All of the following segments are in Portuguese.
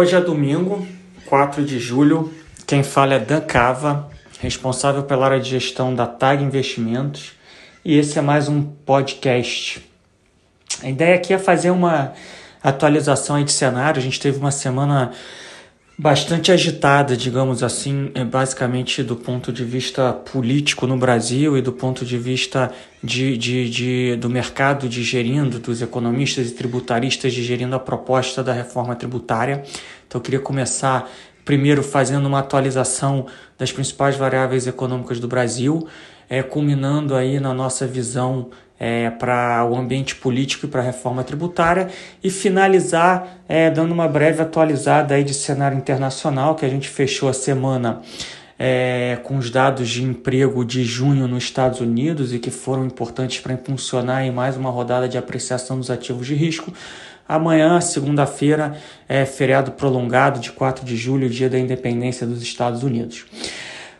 Hoje é domingo, 4 de julho. Quem fala é Dan Cava, responsável pela área de gestão da TAG Investimentos, e esse é mais um podcast. A ideia aqui é fazer uma atualização de cenário. A gente teve uma semana bastante agitada, digamos assim, é basicamente do ponto de vista político no Brasil e do ponto de vista de, de, de, do mercado digerindo, dos economistas e tributaristas digerindo a proposta da reforma tributária. Então eu queria começar primeiro fazendo uma atualização das principais variáveis econômicas do Brasil, é, culminando aí na nossa visão é, para o ambiente político e para a reforma tributária e finalizar é, dando uma breve atualizada aí de cenário internacional que a gente fechou a semana é, com os dados de emprego de junho nos Estados Unidos e que foram importantes para impulsionar em mais uma rodada de apreciação dos ativos de risco. Amanhã, segunda-feira, é feriado prolongado de 4 de julho, dia da independência dos Estados Unidos.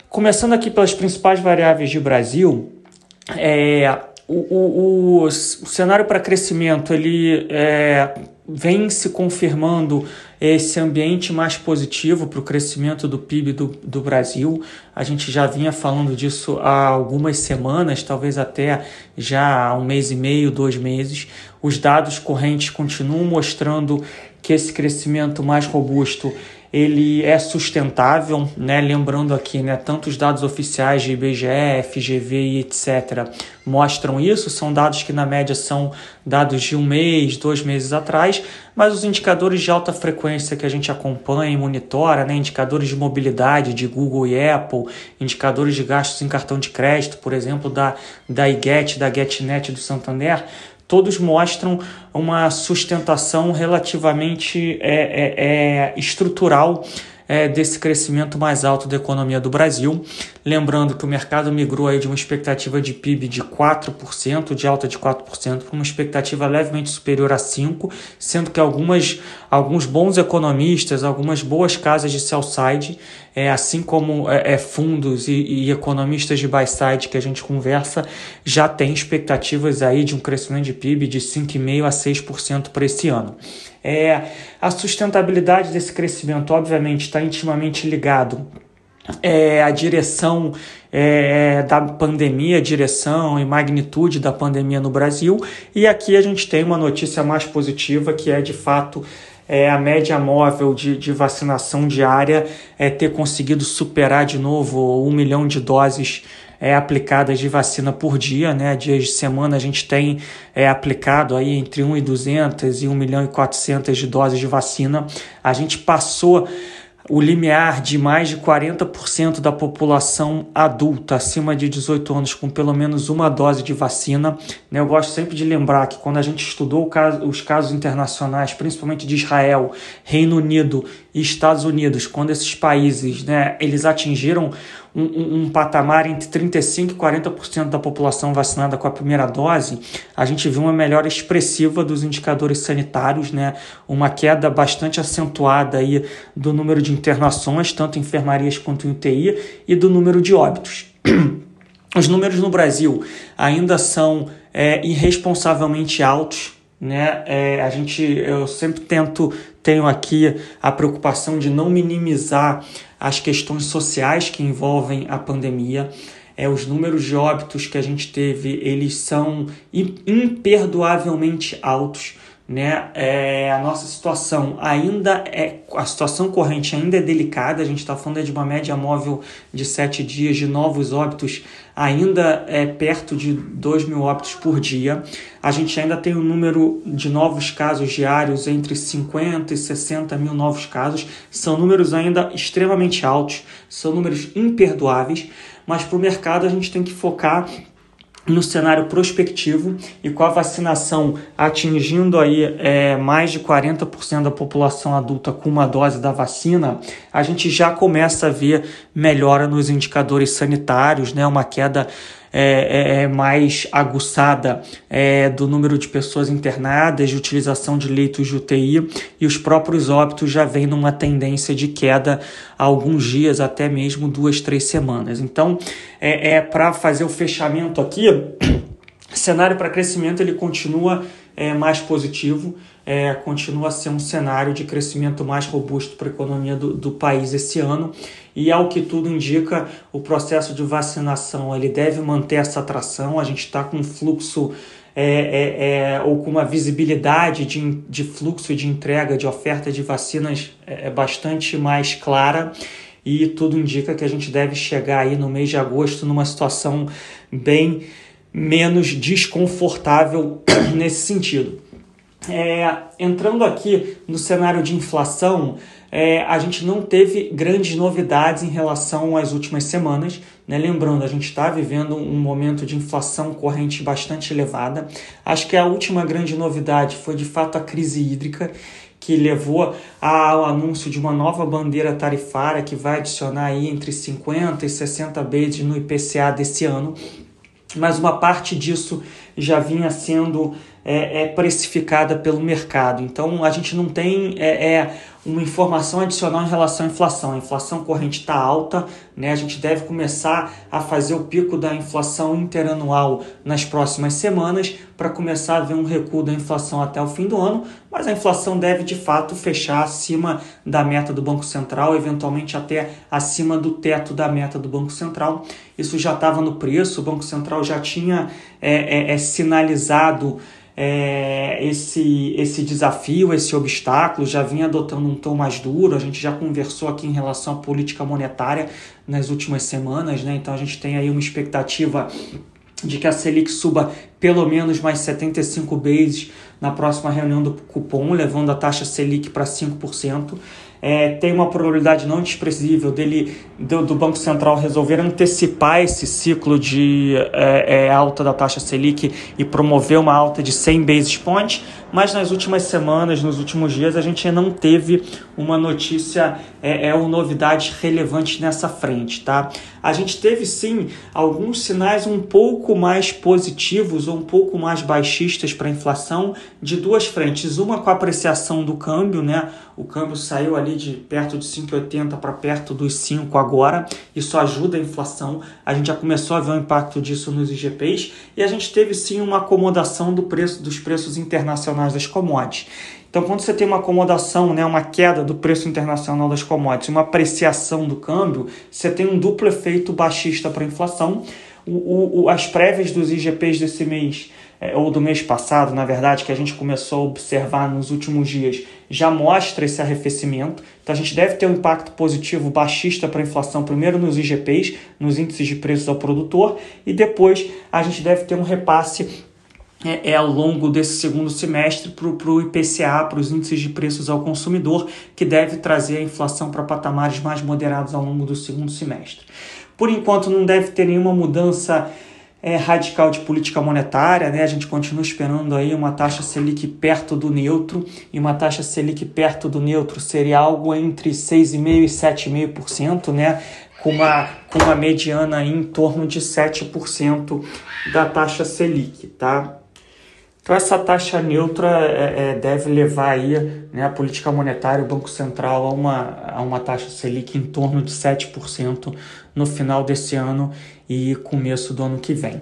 Começando aqui pelas principais variáveis de Brasil, é, o, o, o, cenário para crescimento ele é, vem se confirmando esse ambiente mais positivo para o crescimento do PIB do, do Brasil. A gente já vinha falando disso há algumas semanas, talvez até já há um mês e meio, dois meses. Os dados correntes continuam mostrando que esse crescimento mais robusto ele é sustentável, né? Lembrando aqui, né, tanto os dados oficiais de IBGE, FGV e etc. mostram isso, são dados que na média são dados de um mês, dois meses atrás, mas os indicadores de alta frequência que a gente acompanha e monitora, né, indicadores de mobilidade de Google e Apple, indicadores de gastos em cartão de crédito, por exemplo, da, da IGET, da GetNet do Santander, todos mostram uma sustentação relativamente é, é, é, estrutural é, desse crescimento mais alto da economia do Brasil. Lembrando que o mercado migrou aí de uma expectativa de PIB de 4%, de alta de 4%, para uma expectativa levemente superior a 5%, sendo que algumas, alguns bons economistas, algumas boas casas de sell-side, é, assim como é, é fundos e, e, economistas de buy-side que a gente conversa, já têm expectativas aí de um crescimento de PIB de 5,5% a 6% para esse ano. É, a sustentabilidade desse crescimento, obviamente, está intimamente ligado é, à direção é, da pandemia, direção e magnitude da pandemia no Brasil. E aqui a gente tem uma notícia mais positiva, que é de fato é, a média móvel de, de vacinação diária é ter conseguido superar de novo um milhão de doses é, aplicadas de vacina por dia, né? Dias de semana a gente tem é, aplicado aí entre 1 e 200 e 1 milhão e 400 de doses de vacina. A gente passou o limiar de mais de 40% da população adulta acima de 18 anos com pelo menos uma dose de vacina. Né? Eu gosto sempre de lembrar que quando a gente estudou os casos internacionais, principalmente de Israel, Reino Unido e Estados Unidos, quando esses países né, eles atingiram um, um, patamar entre 35% e 40% da população vacinada com a primeira dose, a gente viu uma melhora expressiva dos indicadores sanitários, né? uma queda bastante acentuada aí do número de internações, tanto em enfermarias quanto em UTI, e do número de óbitos. Os números no Brasil ainda são é, irresponsavelmente altos, né? É, a gente, eu sempre tento, tenho aqui a preocupação de não minimizar as questões sociais que envolvem a pandemia. É, os números de óbitos que a gente teve, eles são imperdoavelmente altos né? É, a nossa situação ainda é a situação corrente ainda é delicada. A gente está falando de uma média móvel de sete dias de novos óbitos, ainda é perto de 2 mil óbitos por dia. A gente ainda tem um número de novos casos diários entre 50 e 60 mil novos casos. São números ainda extremamente altos, são números imperdoáveis. Mas para o mercado a gente tem que focar no cenário prospectivo e com a vacinação atingindo aí é, mais de 40% da população adulta com uma dose da vacina, a gente já começa a ver melhora nos indicadores sanitários, né, uma queda é, é, é, mais aguçada é, do número de pessoas internadas, de utilização de leitos de UTI e os próprios óbitos já vêm numa tendência de queda há alguns dias, até mesmo duas, três semanas. Então, é, é para fazer o fechamento aqui, cenário para crescimento ele continua é, mais positivo, é, continua a ser um cenário de crescimento mais robusto para a economia do, do país esse ano. E ao que tudo indica, o processo de vacinação ele deve manter essa atração. A gente está com um fluxo é, é, é, ou com uma visibilidade de, de fluxo de entrega de oferta de vacinas é, é bastante mais clara e tudo indica que a gente deve chegar aí no mês de agosto numa situação bem menos desconfortável nesse sentido. É, entrando aqui no cenário de inflação, é, a gente não teve grandes novidades em relação às últimas semanas. Né? Lembrando, a gente está vivendo um momento de inflação corrente bastante elevada. Acho que a última grande novidade foi de fato a crise hídrica, que levou ao anúncio de uma nova bandeira tarifária que vai adicionar aí entre 50 e 60 bases no IPCA desse ano. Mas uma parte disso já vinha sendo é, é precificada pelo mercado. Então a gente não tem é, é uma informação adicional em relação à inflação. A inflação corrente está alta, né? a gente deve começar a fazer o pico da inflação interanual nas próximas semanas para começar a ver um recuo da inflação até o fim do ano, mas a inflação deve de fato fechar acima da meta do Banco Central, eventualmente até acima do teto da meta do Banco Central. Isso já estava no preço, o Banco Central já tinha é, é, é sinalizado é, esse, esse desafio, esse obstáculo, já vinha adotando um tom mais duro, a gente já conversou aqui em relação à política monetária nas últimas semanas, né? então a gente tem aí uma expectativa de que a Selic suba pelo menos mais 75 bases na próxima reunião do cupom, levando a taxa Selic para 5% é, tem uma probabilidade não desprezível dele do, do, Banco Central resolver antecipar esse ciclo de é, é, alta da taxa Selic e promover uma alta de 100 basis points, mas nas últimas semanas, nos últimos dias, a gente não teve uma notícia é, é ou novidade relevante nessa frente, tá? A gente teve sim alguns sinais um pouco mais positivos ou um pouco mais baixistas para a inflação de duas frentes, uma com a apreciação do câmbio, né? O câmbio saiu ali de perto de 5,80 para perto dos 5 agora. Isso ajuda a inflação. A gente já começou a ver o impacto disso nos IGPs e a gente teve sim uma acomodação do preço dos preços internacionais das commodities. Então, quando você tem uma acomodação, né, uma queda do preço internacional das commodities, uma apreciação do câmbio, você tem um duplo efeito baixista para a inflação. O, o, as prévias dos IGPs desse mês é, ou do mês passado, na verdade, que a gente começou a observar nos últimos dias, já mostra esse arrefecimento. Então a gente deve ter um impacto positivo baixista para a inflação, primeiro nos IGPs, nos índices de preços ao produtor, e depois a gente deve ter um repasse é, é, ao longo desse segundo semestre para o IPCA, para os índices de preços ao consumidor, que deve trazer a inflação para patamares mais moderados ao longo do segundo semestre. Por enquanto, não deve ter nenhuma mudança é, radical de política monetária, né? A gente continua esperando aí uma taxa Selic perto do neutro, e uma taxa Selic perto do neutro seria algo entre 6,5% e 7,5%, né? Com uma, com uma mediana em torno de 7% da taxa Selic, tá? Então essa taxa neutra é, é, deve levar aí, né, a política monetária, o Banco Central, a uma, a uma taxa Selic em torno de 7% no final desse ano e começo do ano que vem.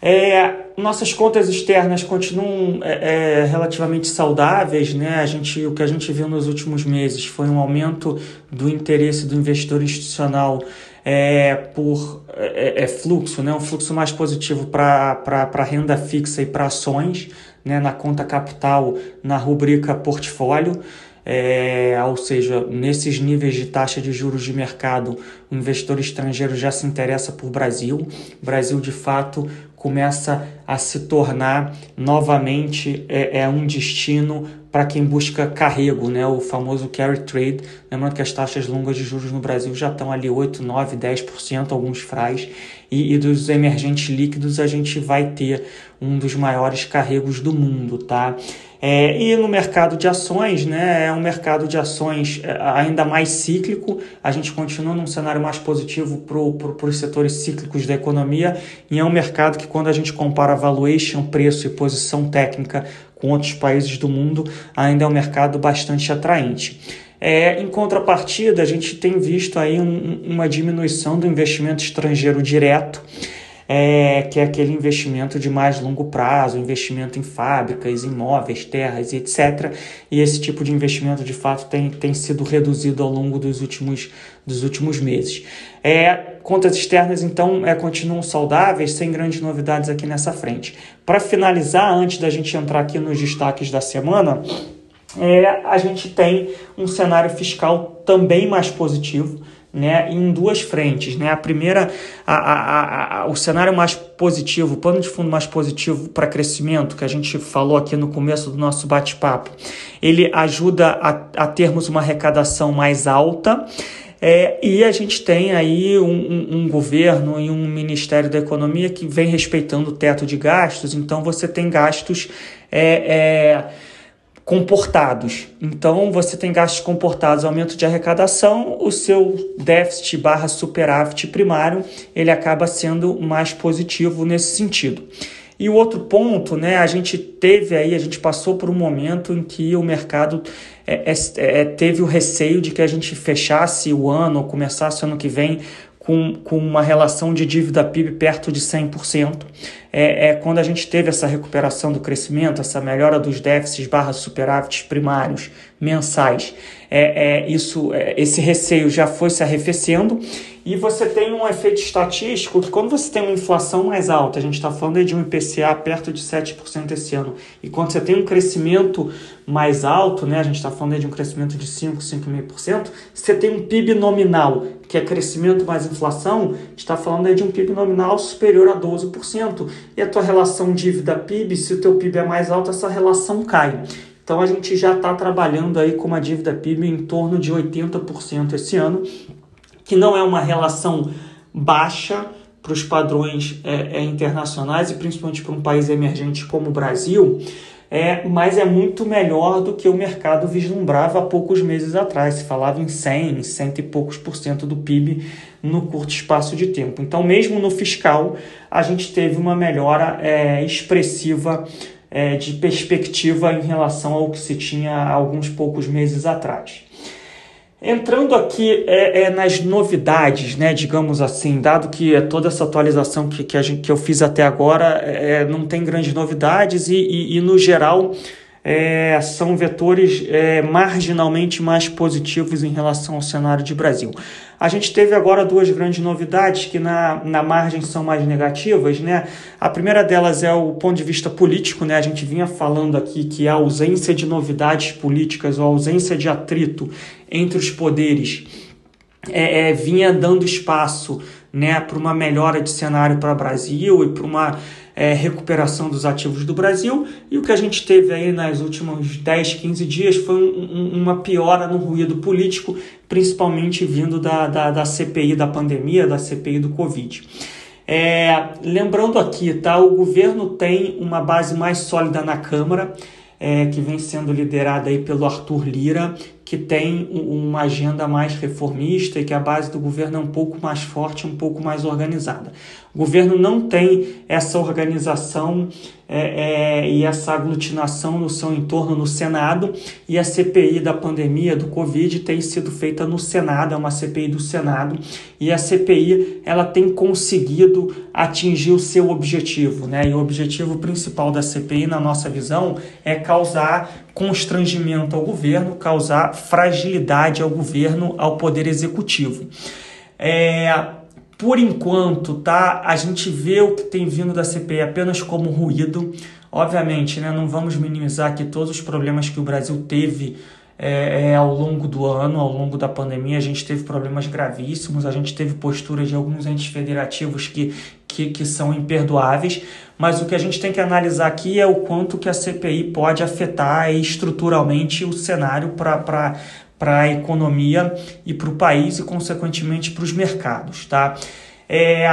É, nossas contas externas continuam é, é, relativamente saudáveis, né? A gente, o que a gente viu nos últimos meses foi um aumento do interesse do investidor institucional é, por é, é, fluxo, né? um fluxo mais positivo para renda fixa e para ações, né? na conta capital, na rubrica portfólio. É, ou seja, nesses níveis de taxa de juros de mercado, o investidor estrangeiro já se interessa por Brasil. O Brasil, de fato, começa a se tornar novamente é, é um destino para quem busca carrego, né, o famoso carry trade. Lembrando que as taxas longas de juros no Brasil já estão ali 8, 9, 10%, alguns frais, e, e dos emergentes líquidos a gente vai ter um dos maiores carregos do mundo, tá? É, e no mercado de ações, né, é um mercado de ações é, ainda mais cíclico, a gente continua num cenário mais positivo para pro, os setores cíclicos da economia, e é um mercado que quando a gente compara valuation, preço e posição técnica com outros países do mundo, ainda é um mercado bastante atraente. É, em contrapartida, a gente tem visto aí um, uma diminuição do investimento estrangeiro direto, é, que é aquele investimento de mais longo prazo, investimento em fábricas, imóveis, terras e etc. E esse tipo de investimento, de fato, tem, tem sido reduzido ao longo dos últimos, dos últimos meses. É, contas externas, então, é, continuam saudáveis, sem grandes novidades aqui nessa frente. Para finalizar, antes da gente entrar aqui nos destaques da semana, é, a gente tem um cenário fiscal também mais positivo né, em duas frentes. Né? A primeira, a, a, a, o cenário mais positivo, o plano de fundo mais positivo para crescimento, que a gente falou aqui no começo do nosso bate-papo, ele ajuda a, a termos uma arrecadação mais alta. É, e a gente tem aí um, um, um, governo e um Ministério da Economia que vem respeitando o teto de gastos, então você tem gastos. É, é, comportados. Então, você tem gastos comportados, aumento de arrecadação, o seu déficit barra superávit primário, ele acaba sendo mais positivo nesse sentido. E o outro ponto, né, a gente teve aí, a gente passou por um momento em que o mercado é, é, é teve o receio de que a gente fechasse o ano ou começasse o ano que vem com, com uma relação de dívida PIB perto de 100%. É, é quando a gente teve essa recuperação do crescimento, essa melhora dos déficits barra superávites primários mensais, é, é, isso, é, esse receio já foi se arrefecendo e você tem um efeito estatístico que quando você tem uma inflação mais alta, a gente está falando de um IPCA perto de 7% esse ano, e quando você tem um crescimento mais alto, né, a gente está falando de um crescimento de 5, 5,5%, você tem um PIB nominal, que é crescimento mais inflação, está falando de um PIB nominal superior a 12%. E a tua relação dívida-PIB, se o teu PIB é mais alto, essa relação cai. Então a gente já está trabalhando aí com uma dívida PIB em torno de 80% esse ano, que não é uma relação baixa para os padrões é, é, internacionais e principalmente para um país emergente como o Brasil, é, mas é muito melhor do que o mercado vislumbrava há poucos meses atrás. Se falava em 100, cento e poucos por cento do PIB no curto espaço de tempo. Então, mesmo no fiscal, a gente teve uma melhora é, expressiva é, de perspectiva em relação ao que se tinha alguns poucos meses atrás. Entrando aqui é, é, nas novidades, né, digamos assim, dado que toda essa atualização que, que, gente, que eu fiz até agora é, não tem grandes novidades e, e, e no geral é, são vetores é, marginalmente mais positivos em relação ao cenário de Brasil. A gente teve agora duas grandes novidades que na, na margem são mais negativas. Né? A primeira delas é o ponto de vista político. Né? A gente vinha falando aqui que a ausência de novidades políticas ou a ausência de atrito entre os poderes é, é, vinha dando espaço né, para uma melhora de cenário para o Brasil e para uma é, recuperação dos ativos do Brasil. E o que a gente teve aí nos últimos 10, 15 dias foi um, um, uma piora no ruído político, principalmente vindo da, da, da CPI da pandemia, da CPI do Covid. É, lembrando aqui, tá, o governo tem uma base mais sólida na Câmara, é, que vem sendo liderada aí pelo Arthur Lira, que tem uma agenda mais reformista e que a base do governo é um pouco mais forte, um pouco mais organizada. O governo não tem essa organização é, é, e essa aglutinação no seu entorno no Senado e a CPI da pandemia do Covid tem sido feita no Senado, é uma CPI do Senado e a CPI ela tem conseguido atingir o seu objetivo, né? E o objetivo principal da CPI, na nossa visão, é causar constrangimento ao governo, causar fragilidade ao governo, ao poder executivo. É, por enquanto, tá? A gente vê o que tem vindo da CPI apenas como ruído. Obviamente, né, não vamos minimizar aqui todos os problemas que o Brasil teve é, é, ao longo do ano, ao longo da pandemia. A gente teve problemas gravíssimos, a gente teve posturas de alguns entes federativos que, que, que são imperdoáveis. Mas o que a gente tem que analisar aqui é o quanto que a CPI pode afetar estruturalmente o cenário para para a economia e para o país e, consequentemente, para os mercados. Tá? É,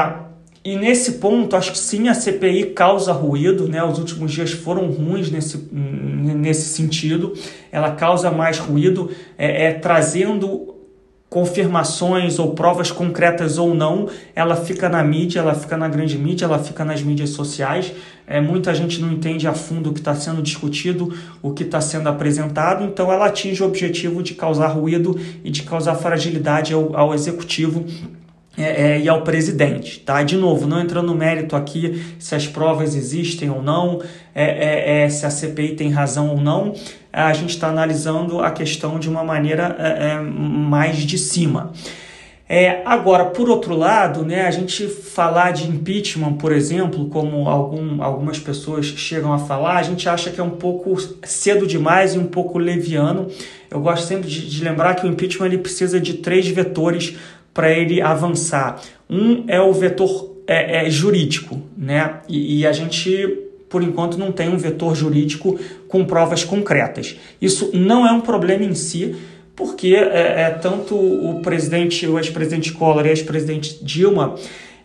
e nesse ponto, acho que sim, a CPI causa ruído, né? Os últimos dias foram ruins nesse, nesse sentido. Ela causa mais ruído, é, é, trazendo confirmações ou provas concretas ou não, ela fica na mídia, ela fica na grande mídia, ela fica nas mídias sociais. É, muita gente não entende a fundo o que está sendo discutido, o que está sendo apresentado, então ela atinge o objetivo de causar ruído e de causar fragilidade ao, ao executivo é, é, e ao presidente, tá? De novo, não entrando no mérito aqui se as provas existem ou não, é, é, é se a CPI tem razão ou não, a gente está analisando a questão de uma maneira é, mais de cima. É, agora, por outro lado, né, a gente falar de impeachment, por exemplo, como algum, algumas pessoas chegam a falar, a gente acha que é um pouco cedo demais e um pouco leviano. Eu gosto sempre de, de lembrar que o impeachment ele precisa de três vetores para ele avançar. Um é o vetor é, é, jurídico, né? E, e, a gente, por enquanto, não tem um vetor jurídico com provas concretas. Isso não é um problema em si, porque é, é tanto o presidente, o ex-presidente Collor e o ex-presidente Dilma,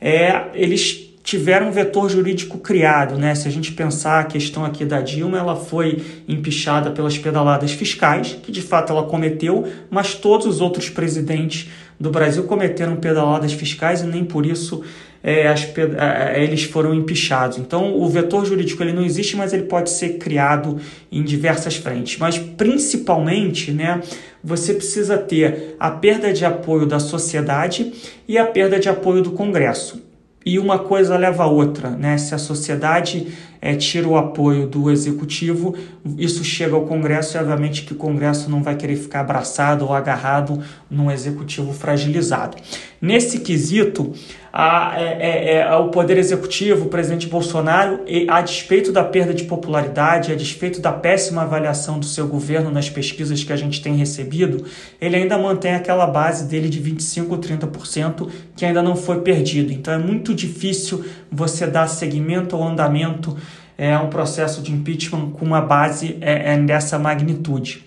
é, eles tiveram um vetor jurídico criado, né? Se a gente pensar a questão aqui da Dilma, ela foi empichada pelas pedaladas fiscais, que de fato ela cometeu, mas todos os outros presidentes do Brasil cometeram pedaladas fiscais e nem por isso é, as, é, eles foram empichados. Então, o vetor jurídico ele não existe, mas ele pode ser criado em diversas frentes. Mas, principalmente, né, você precisa ter a perda de apoio da sociedade e a perda de apoio do Congresso e uma coisa leva a outra, né? Se a sociedade é, tira o apoio do executivo, isso chega ao Congresso e obviamente que o Congresso não vai querer ficar abraçado ou agarrado num executivo fragilizado. Nesse quesito, a, é, é, é, o Poder Executivo, o presidente Bolsonaro, a despeito da perda de popularidade, a despeito da péssima avaliação do seu governo nas pesquisas que a gente tem recebido, ele ainda mantém aquela base dele de 25% ou 30% que ainda não foi perdido. Então é muito difícil você dar seguimento ao andamento é, um processo de impeachment com uma base é, é dessa magnitude.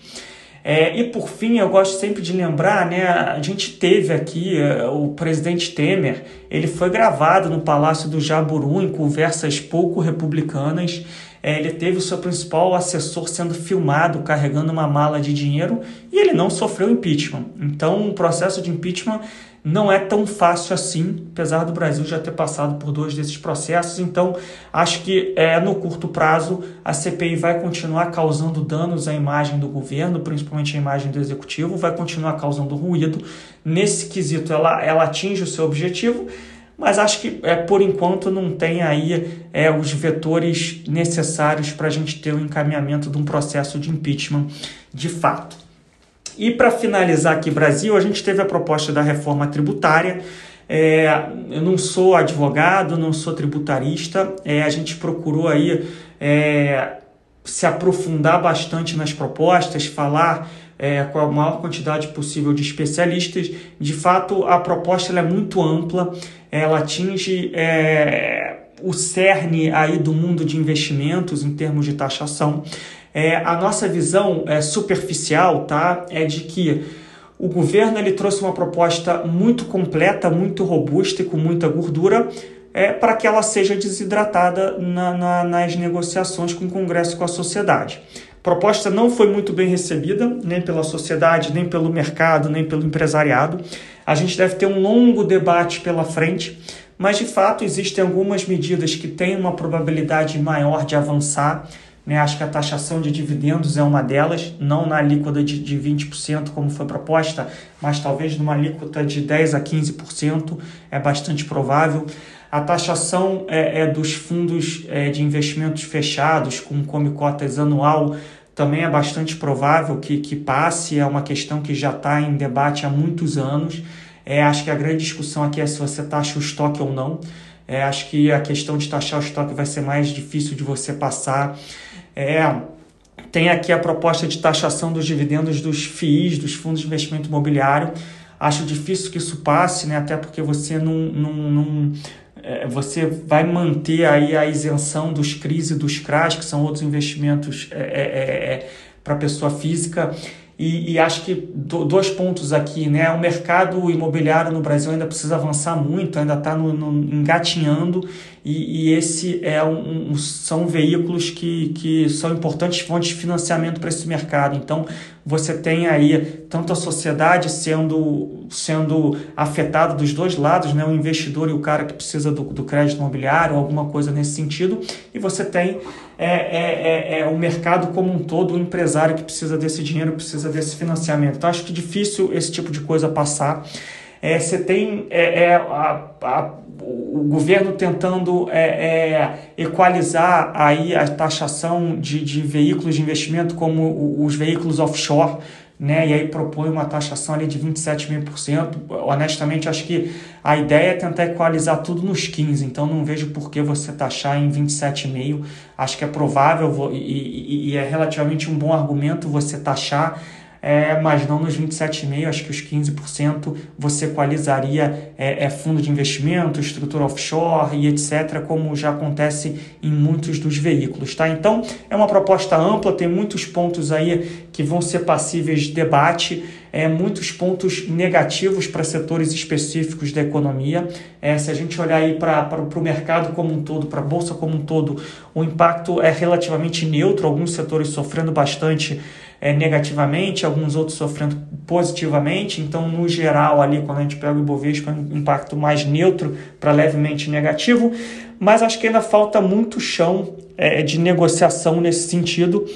É, e por fim, eu gosto sempre de lembrar, né, a gente teve aqui uh, o presidente Temer, ele foi gravado no Palácio do Jaburu em conversas pouco republicanas. É, ele teve o seu principal assessor sendo filmado carregando uma mala de dinheiro e ele não sofreu impeachment. Então, o processo de impeachment não é tão fácil assim, apesar do Brasil já ter passado por dois desses processos. Então, acho que é, no curto prazo a CPI vai continuar causando danos à imagem do governo, principalmente à imagem do executivo, vai continuar causando ruído. Nesse quesito, ela, ela atinge o seu objetivo, mas acho que é, por enquanto não tem aí é, os vetores necessários para a gente ter o encaminhamento de um processo de impeachment de fato. E para finalizar aqui, Brasil, a gente teve a proposta da reforma tributária. É, eu não sou advogado, não sou tributarista, é, a gente procurou aí é, se aprofundar bastante nas propostas, falar é, com a maior quantidade possível de especialistas. De fato, a proposta é muito ampla, ela atinge é, o cerne aí do mundo de investimentos em termos de taxação. É, a nossa visão é, superficial tá, é de que o governo ele trouxe uma proposta muito completa, muito robusta e com muita gordura é, para que ela seja desidratada na, na, nas negociações com o Congresso e com a sociedade. Proposta não foi muito bem recebida, nem pela sociedade, nem pelo mercado, nem pelo empresariado. A gente deve ter um longo debate pela frente, mas de fato existem algumas medidas que têm uma probabilidade maior de avançar né? Acho que a taxação de dividendos é uma delas, não na alíquota de, de 20%, como foi proposta, mas talvez numa alíquota de 10% a 15%, é bastante provável. A taxação é, é dos fundos é, de investimentos fechados, com come cotas anual, também é bastante provável que, que passe, é uma questão que já está em debate há muitos anos. É, acho que a grande discussão aqui é se você taxa o estoque ou não. É, acho que a questão de taxar o estoque vai ser mais difícil de você passar. É, tem aqui a proposta de taxação dos dividendos dos FIIs, dos fundos de investimento imobiliário. Acho difícil que isso passe, né? até porque você não, não, não é, você vai manter aí a isenção dos CRIs e dos CRAs, que são outros investimentos é, é, é, é para pessoa física. E, e, acho que do, dois pontos aqui, né? O mercado imobiliário no Brasil ainda precisa avançar muito, ainda está engatinhando, e, e esse é um, um, são veículos que, que são importantes fontes de financiamento para esse mercado. Então, você tem aí tanto a sociedade sendo, sendo afetada dos dois lados, né? o investidor e o cara que precisa do, do crédito imobiliário, alguma coisa nesse sentido, e você tem é, é, é, é, o mercado como um todo, o empresário que precisa desse dinheiro, precisa desse financiamento. Então, acho que difícil esse tipo de coisa passar. É, você tem é, é, a, a, o governo tentando é, é, equalizar aí a taxação de, de veículos de investimento como os veículos offshore, né? E aí propõe uma taxação ali de 27,5%. Honestamente, acho que a ideia é tentar equalizar tudo nos 15, então não vejo por que você taxar em 27,5%. Acho que é provável e, e, e é relativamente um bom argumento você taxar é, mas não nos 27,5%, acho que os 15% você equalizaria é, é, fundo de investimento, estrutura offshore e etc., como já acontece em muitos dos veículos. Tá? Então, é uma proposta ampla, tem muitos pontos aí que vão ser passíveis de debate, é, muitos pontos negativos para setores específicos da economia. É, se a gente olhar aí para o mercado como um todo, para a bolsa como um todo, o impacto é relativamente neutro, alguns setores sofrendo bastante é, negativamente, alguns outros sofrendo positivamente. Então, no geral, ali, quando a gente pega o Ibovespa, é um impacto mais neutro para levemente negativo. Mas acho que ainda falta muito chão é, de negociação nesse sentido.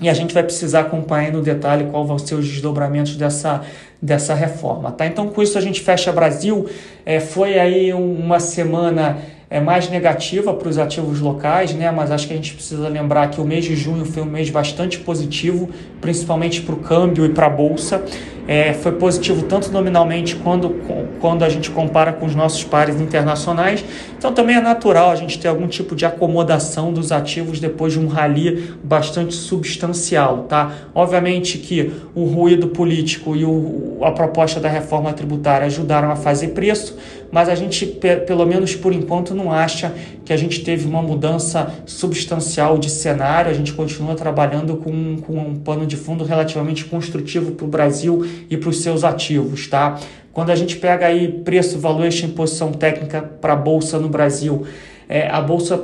E a gente vai precisar acompanhar no detalhe qual vão ser os desdobramentos dessa, dessa reforma. Tá? Então, com isso, a gente fecha Brasil. É, foi aí uma semana é mais negativa para os ativos locais, né? mas acho que a gente precisa lembrar que o mês de junho foi um mês bastante positivo, principalmente para o câmbio e para a bolsa. É, foi positivo tanto nominalmente quando, quando a gente compara com os nossos pares internacionais. Então também é natural a gente ter algum tipo de acomodação dos ativos depois de um rally bastante substancial. Tá? Obviamente que o ruído político e o, a proposta da reforma tributária ajudaram a fazer preço, mas a gente, pelo menos por enquanto, não acha que a gente teve uma mudança substancial de cenário. A gente continua trabalhando com, com um pano de fundo relativamente construtivo para o Brasil e para os seus ativos, tá? Quando a gente pega aí preço, valuation e posição técnica para a bolsa no Brasil, é, a bolsa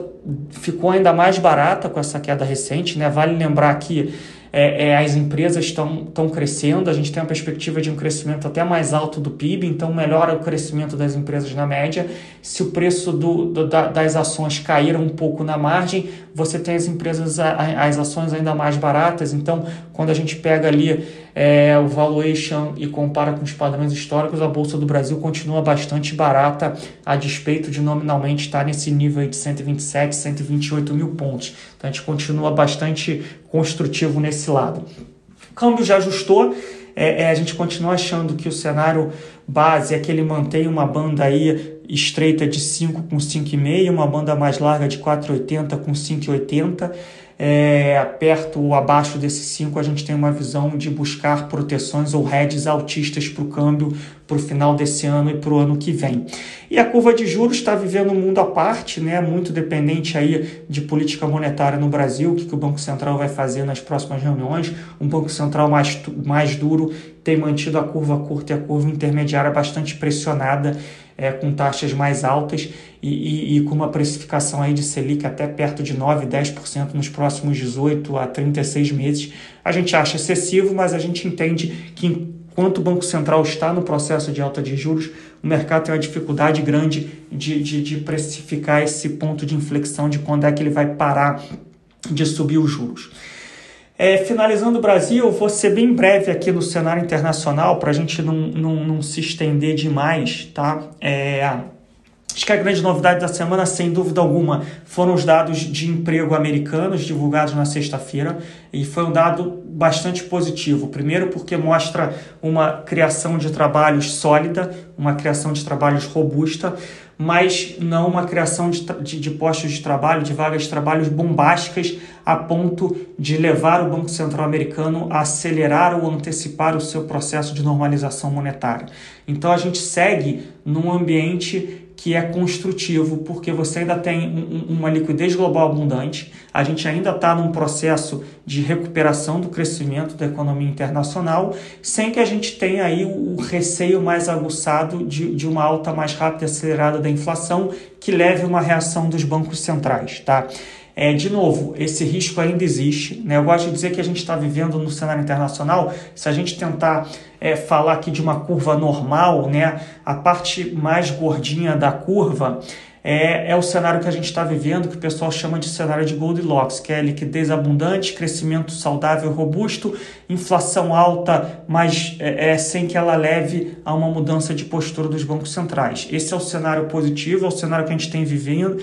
ficou ainda mais barata com essa queda recente, né? Vale lembrar que é, é, as empresas estão crescendo, a gente tem a perspectiva de um crescimento até mais alto do PIB, então melhora o crescimento das empresas na média. Se o preço do, do da, das ações cair um pouco na margem, você tem as empresas, as ações ainda mais baratas. Então, quando a gente pega ali é, o valuation e compara com os padrões históricos, a Bolsa do Brasil continua bastante barata, a despeito de nominalmente estar nesse nível de 127, 128 mil pontos. Então a gente continua bastante construtivo nesse lado. O câmbio já ajustou, é, é, a gente continua achando que o cenário base é que ele mantém uma banda aí estreita de 5 com 5,5, uma banda mais larga de 4,80 com 5,80 é, perto ou abaixo desses 5, a gente tem uma visão de buscar proteções ou hedges altistas para o câmbio para o final desse ano e para o ano que vem. E a curva de juros está vivendo um mundo à parte, né, muito dependente aí de política monetária no Brasil, o que, que o Banco Central vai fazer nas próximas reuniões. Um Banco Central mais, mais duro tem mantido a curva curta e a curva intermediária bastante pressionada é, com taxas mais altas e, e, e, com uma precificação aí de Selic até perto de 9, 10% nos próximos 18 a 36 meses. A gente acha excessivo, mas a gente entende que enquanto o Banco Central está no processo de alta de juros, o mercado tem uma dificuldade grande de, de, de precificar esse ponto de inflexão de quando é que ele vai parar de subir os juros. É, finalizando o Brasil, vou ser bem breve aqui no cenário internacional para a gente não, não, não, se estender demais, tá? É, acho que a grande novidade da semana, sem dúvida alguma, foram os dados de emprego americanos divulgados na sexta-feira e foi um dado bastante positivo. Primeiro, porque mostra uma criação de trabalhos sólida, uma criação de trabalhos robusta mas não uma criação de, de, de, postos de trabalho, de vagas de trabalho bombásticas a ponto de levar o Banco Central americano a acelerar ou antecipar o seu processo de normalização monetária. Então a gente segue num ambiente que é construtivo, porque você ainda tem um, uma liquidez global abundante, a gente ainda está num processo de recuperação do crescimento da economia internacional, sem que a gente tenha aí o receio mais aguçado de, de uma alta mais rápida e acelerada da inflação, que leve uma reação dos bancos centrais. Tá? É, de novo, esse risco ainda existe. Né? Eu gosto de dizer que a gente está vivendo no cenário internacional, se a gente tentar é, falar aqui de uma curva normal, né? a parte mais gordinha da curva é, é o cenário que a gente está vivendo, que o pessoal chama de cenário de Goldilocks, que é liquidez abundante, crescimento saudável e robusto inflação alta, mas é, é, sem que ela leve a uma mudança de postura dos bancos centrais. Esse é o cenário positivo, é o cenário que a gente tem vivendo,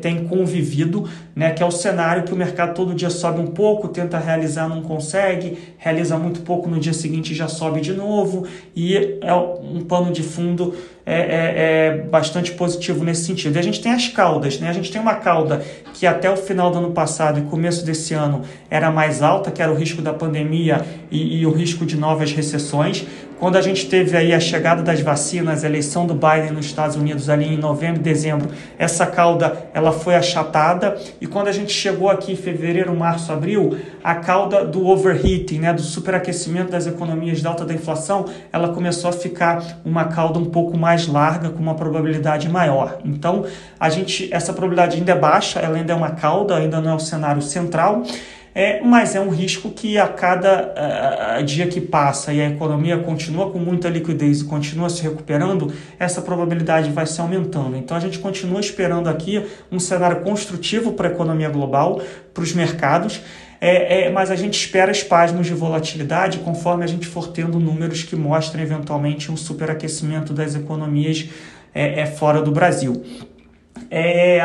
tem convivido, né, que é o cenário que o mercado todo dia sobe um pouco, tenta realizar, não consegue, realiza muito pouco, no dia seguinte já sobe de novo, e é um pano de fundo é, é, é bastante positivo nesse sentido. E a gente tem as caudas, né? a gente tem uma cauda que até o final do ano passado e começo desse ano era mais alta, que era o risco da pandemia e, e o risco de novas recessões. Quando a gente teve aí a chegada das vacinas, a eleição do Biden nos Estados Unidos ali em novembro, dezembro, essa cauda ela foi achatada e quando a gente chegou aqui em fevereiro, março, abril, a cauda do overheating, né, do superaquecimento das economias da alta da inflação, ela começou a ficar uma cauda um pouco mais larga com uma probabilidade maior. Então, a gente essa probabilidade ainda é baixa, ela ainda é uma cauda, ainda não é o cenário central. É, mas é um risco que a cada uh, dia que passa e a economia continua com muita liquidez e continua se recuperando, essa probabilidade vai se aumentando. Então a gente continua esperando aqui um cenário construtivo para a economia global, para os mercados. É, é, mas a gente espera espasmos de volatilidade conforme a gente for tendo números que mostrem eventualmente um superaquecimento das economias é, é fora do Brasil. É,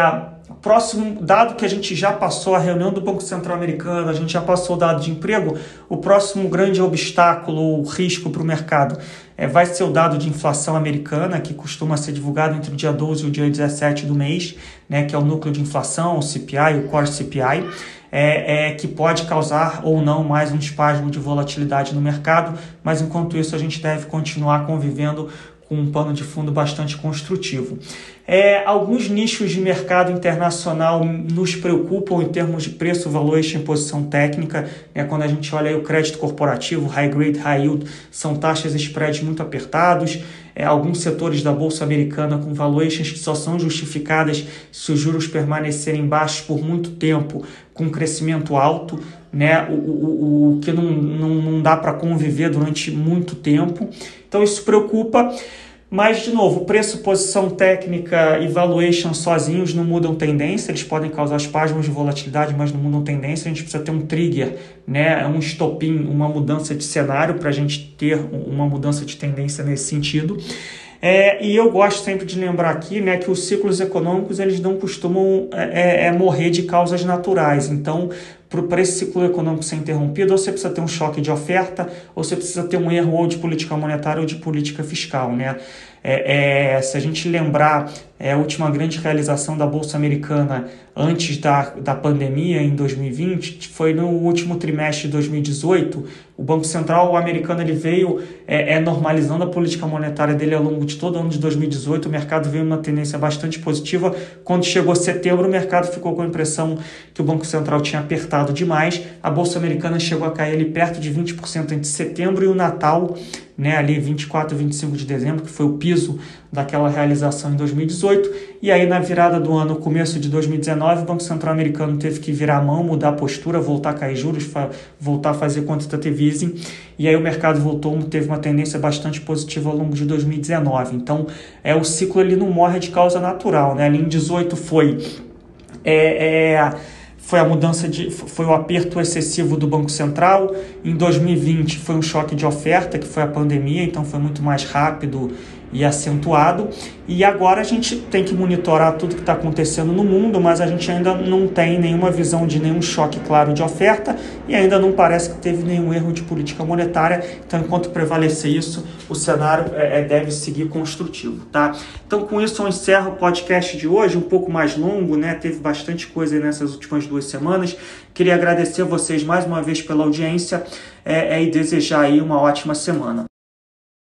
próximo dado que a gente já passou a reunião do Banco Central Americano, a gente já passou o dado de emprego, o próximo grande obstáculo, o risco para o mercado é, vai ser o dado de inflação americana, que costuma ser divulgado entre o dia 12 e o dia 17 do mês, né, que é o núcleo de inflação, o CPI, o Core CPI. É, é, que pode causar ou não mais um espasmo de volatilidade no mercado, mas enquanto isso a gente deve continuar convivendo com um pano de fundo bastante construtivo. É, alguns nichos de mercado internacional nos preocupam em termos de preço, valuation, posição técnica. Né? Quando a gente olha o crédito corporativo, high grade, high yield, são taxas e spreads muito apertados. É, alguns setores da Bolsa Americana com valuations que só são justificadas se os juros permanecerem baixos por muito tempo, com crescimento alto, né? o, o, o que não, não, não dá para conviver durante muito tempo. Então isso preocupa. Mas, de novo, preço, posição técnica e valuation sozinhos não mudam tendência, eles podem causar espasmos de volatilidade, mas não mudam tendência. A gente precisa ter um trigger, né? um estopim, uma mudança de cenário para a gente ter uma mudança de tendência nesse sentido. É, e eu gosto sempre de lembrar aqui né, que os ciclos econômicos eles não costumam é, é, é morrer de causas naturais. Então, para esse ciclo econômico ser interrompido, ou você precisa ter um choque de oferta, ou você precisa ter um erro ou de política monetária ou de política fiscal. Né? É, é, se a gente lembrar é, a última grande realização da Bolsa Americana antes da, da pandemia, em 2020, foi no último trimestre de 2018. O Banco Central americano ele veio é, é, normalizando a política monetária dele ao longo de todo o ano de 2018. O mercado veio uma tendência bastante positiva. Quando chegou setembro, o mercado ficou com a impressão que o Banco Central tinha apertado demais. A Bolsa Americana chegou a cair ali perto de 20% entre setembro e o Natal né, ali 24 e 25 de dezembro, que foi o piso daquela realização em 2018. E aí, na virada do ano, começo de 2019, o Banco Central americano teve que virar a mão, mudar a postura, voltar a cair juros, voltar a fazer quantitative easing. E aí, o mercado voltou, teve uma tendência bastante positiva ao longo de 2019. Então, é o ciclo ele não morre de causa natural. Né? Ali em 18 foi. É, é, foi a mudança de foi o aperto excessivo do Banco Central. Em 2020 foi um choque de oferta, que foi a pandemia, então foi muito mais rápido e acentuado. E agora a gente tem que monitorar tudo que está acontecendo no mundo, mas a gente ainda não tem nenhuma visão de nenhum choque claro de oferta e ainda não parece que teve nenhum erro de política monetária. Então, enquanto prevalecer isso, o cenário é, é, deve seguir construtivo, tá? Então, com isso eu encerro o podcast de hoje, um pouco mais longo, né? Teve bastante coisa nessas últimas duas semanas. Queria agradecer a vocês mais uma vez pela audiência é, é, e desejar aí uma ótima semana.